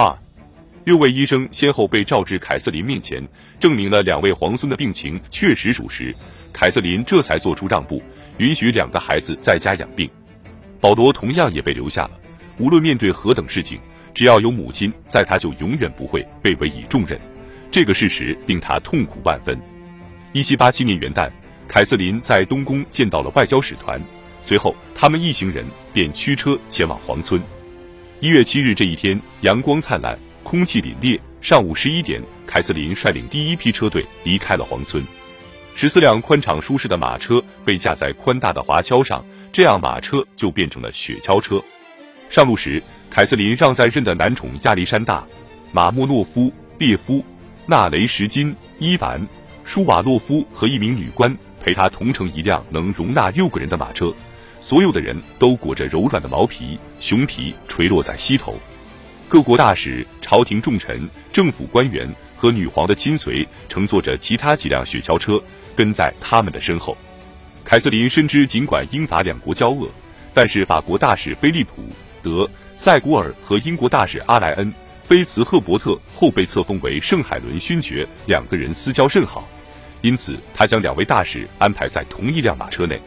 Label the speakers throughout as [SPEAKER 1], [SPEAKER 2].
[SPEAKER 1] 二，六位医生先后被召至凯瑟琳面前，证明了两位皇孙的病情确实属实。凯瑟琳这才做出让步，允许两个孩子在家养病。保罗同样也被留下了。无论面对何等事情，只要有母亲在，他就永远不会被委以重任。这个事实令他痛苦万分。一七八七年元旦，凯瑟琳在东宫见到了外交使团，随后他们一行人便驱车前往皇村。一月七日这一天，阳光灿烂，空气凛冽。上午十一点，凯瑟琳率领第一批车队离开了皇村。十四辆宽敞舒适的马车被架在宽大的滑橇上，这样马车就变成了雪橇车。上路时，凯瑟琳让在任的男宠亚历山大、马莫诺夫、列夫、纳雷什金、伊凡、舒瓦洛夫和一名女官陪他同乘一辆能容纳六个人的马车。所有的人都裹着柔软的毛皮，熊皮垂落在膝头。各国大使、朝廷重臣、政府官员和女皇的亲随乘坐着其他几辆雪橇车。跟在他们的身后，凯瑟琳深知，尽管英法两国交恶，但是法国大使菲利普·德·塞古尔和英国大使阿莱恩·菲茨赫伯特后被册封为圣海伦勋爵，两个人私交甚好，因此他将两位大使安排在同一辆马车内。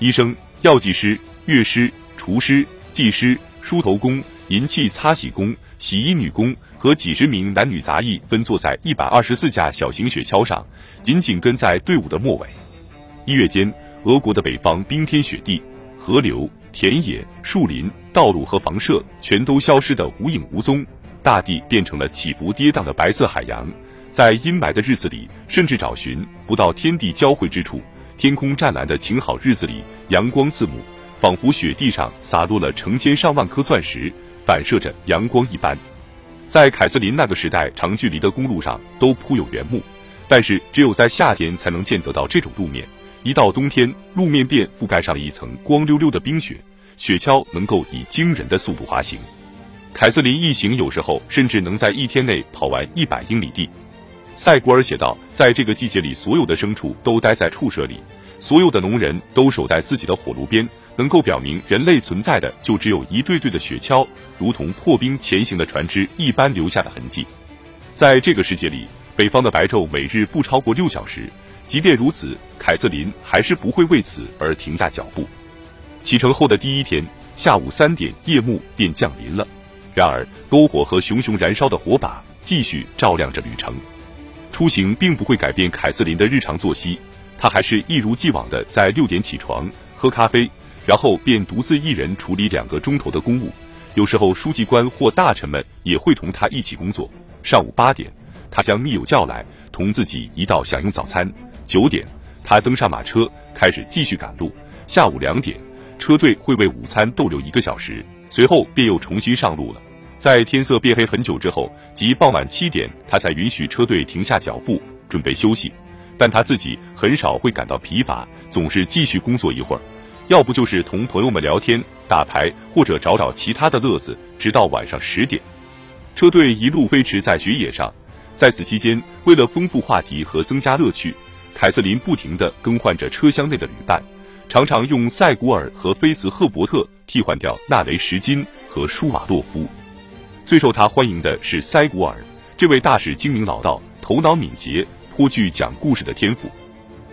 [SPEAKER 1] 医生、药剂师、乐师、厨师、技师、梳头工、银器擦洗工、洗衣女工。和几十名男女杂役分坐在一百二十四架小型雪橇上，紧紧跟在队伍的末尾。一月间，俄国的北方冰天雪地，河流、田野、树林、道路和房舍全都消失得无影无踪，大地变成了起伏跌宕的白色海洋。在阴霾的日子里，甚至找寻不到天地交汇之处。天空湛蓝的晴好日子里，阳光刺目，仿佛雪地上洒落了成千上万颗钻石，反射着阳光一般。在凯瑟琳那个时代，长距离的公路上都铺有原木，但是只有在夏天才能见得到这种路面。一到冬天，路面便覆盖上了一层光溜溜的冰雪，雪橇能够以惊人的速度滑行。凯瑟琳一行有时候甚至能在一天内跑完一百英里地。塞古尔写道，在这个季节里，所有的牲畜都待在畜舍里，所有的农人都守在自己的火炉边。能够表明人类存在的，就只有一对对的雪橇，如同破冰前行的船只一般留下的痕迹。在这个世界里，北方的白昼每日不超过六小时。即便如此，凯瑟琳还是不会为此而停下脚步。启程后的第一天下午三点，夜幕便降临了。然而，篝火和熊熊燃烧的火把继续照亮着旅程。出行并不会改变凯瑟琳的日常作息，她还是一如既往的在六点起床，喝咖啡。然后便独自一人处理两个钟头的公务，有时候书记官或大臣们也会同他一起工作。上午八点，他将密友叫来，同自己一道享用早餐。九点，他登上马车，开始继续赶路。下午两点，车队会为午餐逗留一个小时，随后便又重新上路了。在天色变黑很久之后，即傍晚七点，他才允许车队停下脚步，准备休息。但他自己很少会感到疲乏，总是继续工作一会儿。要不就是同朋友们聊天、打牌，或者找找其他的乐子，直到晚上十点。车队一路飞驰在雪野上，在此期间，为了丰富话题和增加乐趣，凯瑟琳不停地更换着车厢内的旅伴，常常用塞古尔和菲茨赫伯特替换掉纳雷什金和舒瓦洛夫。最受他欢迎的是塞古尔，这位大使精明老道，头脑敏捷，颇具讲故事的天赋。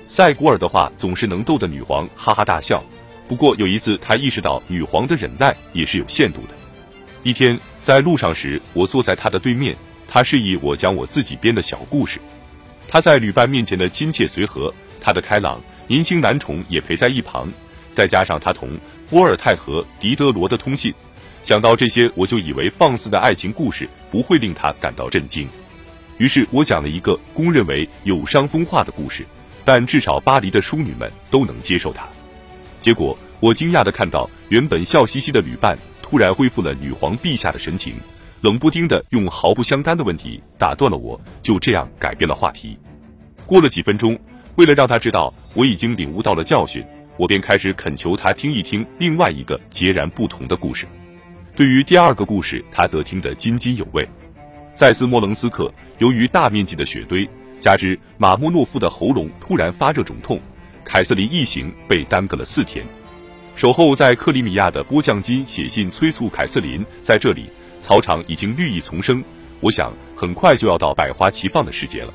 [SPEAKER 1] 塞古尔的话总是能逗得女皇哈哈大笑。不过有一次，他意识到女皇的忍耐也是有限度的。一天在路上时，我坐在他的对面，他示意我讲我自己编的小故事。他在旅伴面前的亲切随和，他的开朗，年轻男宠也陪在一旁，再加上他同伏尔泰和狄德罗的通信，想到这些，我就以为放肆的爱情故事不会令他感到震惊。于是我讲了一个公认为有伤风化的故事，但至少巴黎的淑女们都能接受它。结果，我惊讶的看到，原本笑嘻嘻的旅伴突然恢复了女皇陛下的神情，冷不丁的用毫不相干的问题打断了我，就这样改变了话题。过了几分钟，为了让他知道我已经领悟到了教训，我便开始恳求他听一听另外一个截然不同的故事。对于第二个故事，他则听得津津有味。在斯莫棱斯克，由于大面积的雪堆，加之马莫诺夫的喉咙突然发热肿痛。凯瑟琳一行被耽搁了四天，守候在克里米亚的波将金写信催促凯瑟琳在这里草场已经绿意丛生，我想很快就要到百花齐放的时节了。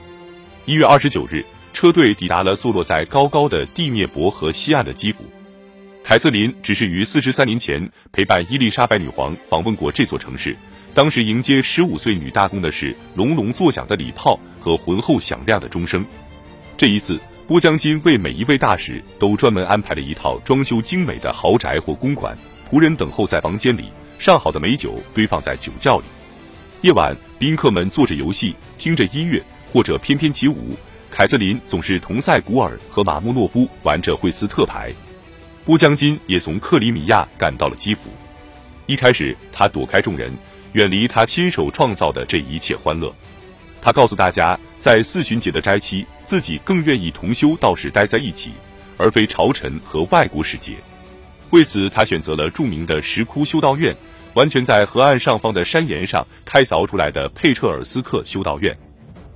[SPEAKER 1] 一月二十九日，车队抵达了坐落在高高的第聂伯河西岸的基辅。凯瑟琳只是于四十三年前陪伴伊丽莎白女皇访问过这座城市，当时迎接十五岁女大公的是隆隆作响的礼炮和浑厚响亮的钟声。这一次，波将金为每一位大使都专门安排了一套装修精美的豪宅或公馆，仆人等候在房间里，上好的美酒堆放在酒窖里。夜晚，宾客们做着游戏，听着音乐，或者翩翩起舞。凯瑟琳总是同塞古尔和马穆诺夫玩着惠斯特牌。波将金也从克里米亚赶到了基辅。一开始，他躲开众人，远离他亲手创造的这一切欢乐。他告诉大家，在四旬节的斋期，自己更愿意同修道士待在一起，而非朝臣和外国使节。为此，他选择了著名的石窟修道院，完全在河岸上方的山岩上开凿出来的佩彻尔斯克修道院。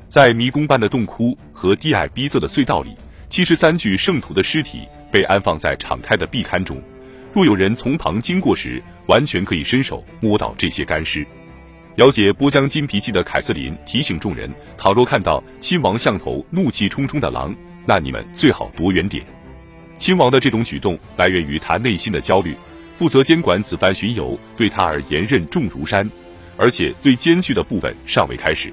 [SPEAKER 1] 在迷宫般的洞窟和低矮逼仄的隧道里，七十三具圣徒的尸体。被安放在敞开的壁龛中，若有人从旁经过时，完全可以伸手摸到这些干尸。了解波江金脾气的凯瑟琳提醒众人：倘若看到亲王像头怒气冲冲的狼，那你们最好躲远点。亲王的这种举动来源于他内心的焦虑。负责监管此番巡游对他而言任重如山，而且最艰巨的部分尚未开始。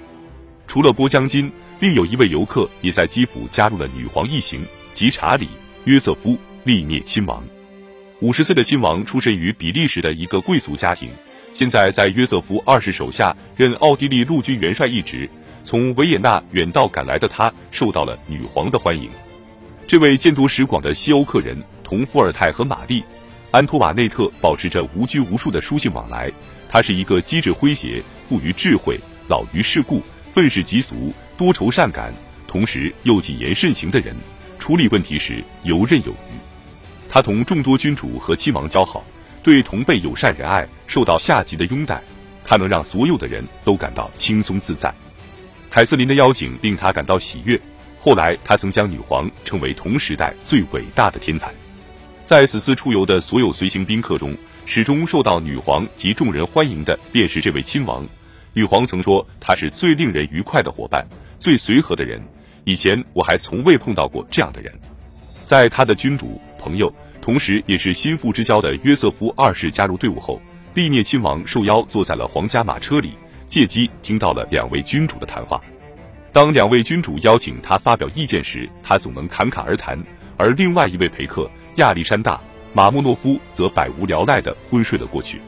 [SPEAKER 1] 除了波江金，另有一位游客也在基辅加入了女皇一行，即查理。约瑟夫·利涅亲王，五十岁的亲王出身于比利时的一个贵族家庭，现在在约瑟夫二世手下任奥地利陆军元帅一职。从维也纳远道赶来的他，受到了女皇的欢迎。这位见多识广的西欧客人，同伏尔泰和玛丽·安托瓦内特保持着无拘无束的书信往来。他是一个机智诙谐、富于智慧、老于世故、愤世嫉俗、多愁善感，同时又谨言慎行的人。处理问题时游刃有余，他同众多君主和亲王交好，对同辈友善仁爱，受到下级的拥戴。他能让所有的人都感到轻松自在。凯瑟琳的邀请令他感到喜悦。后来，他曾将女皇称为同时代最伟大的天才。在此次出游的所有随行宾客中，始终受到女皇及众人欢迎的便是这位亲王。女皇曾说，他是最令人愉快的伙伴，最随和的人。以前我还从未碰到过这样的人，在他的君主朋友，同时也是心腹之交的约瑟夫二世加入队伍后，利涅亲王受邀坐在了皇家马车里，借机听到了两位君主的谈话。当两位君主邀请他发表意见时，他总能侃侃而谈；而另外一位陪客亚历山大·马莫诺夫则百无聊赖地昏睡了过去。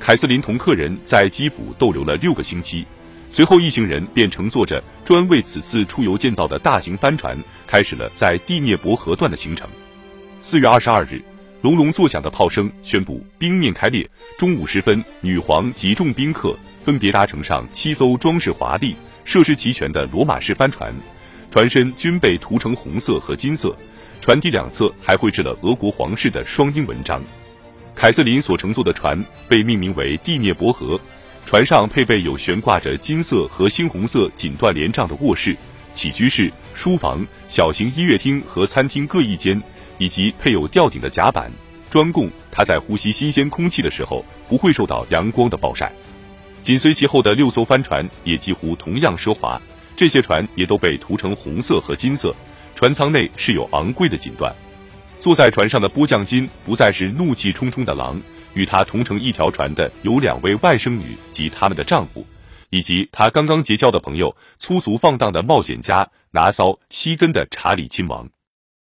[SPEAKER 1] 凯瑟琳同客人在基辅逗留了六个星期。随后，一行人便乘坐着专为此次出游建造的大型帆船，开始了在第聂伯河段的行程。四月二十二日，隆隆作响的炮声宣布冰面开裂。中午时分，女皇及众宾客分别搭乘上七艘装饰华丽、设施齐全的罗马式帆船，船身均被涂成红色和金色，船体两侧还绘制了俄国皇室的双英文章。凯瑟琳所乘坐的船被命名为第聂伯河。船上配备有悬挂着金色和猩红色锦缎帘帐的卧室、起居室、书房、小型音乐厅和餐厅各一间，以及配有吊顶的甲板，专供他在呼吸新鲜空气的时候不会受到阳光的暴晒。紧随其后的六艘帆船也几乎同样奢华，这些船也都被涂成红色和金色，船舱内饰有昂贵的锦缎。坐在船上的波将金不再是怒气冲冲的狼。与他同乘一条船的有两位外甥女及他们的丈夫，以及他刚刚结交的朋友——粗俗放荡的冒险家拿骚西根的查理亲王。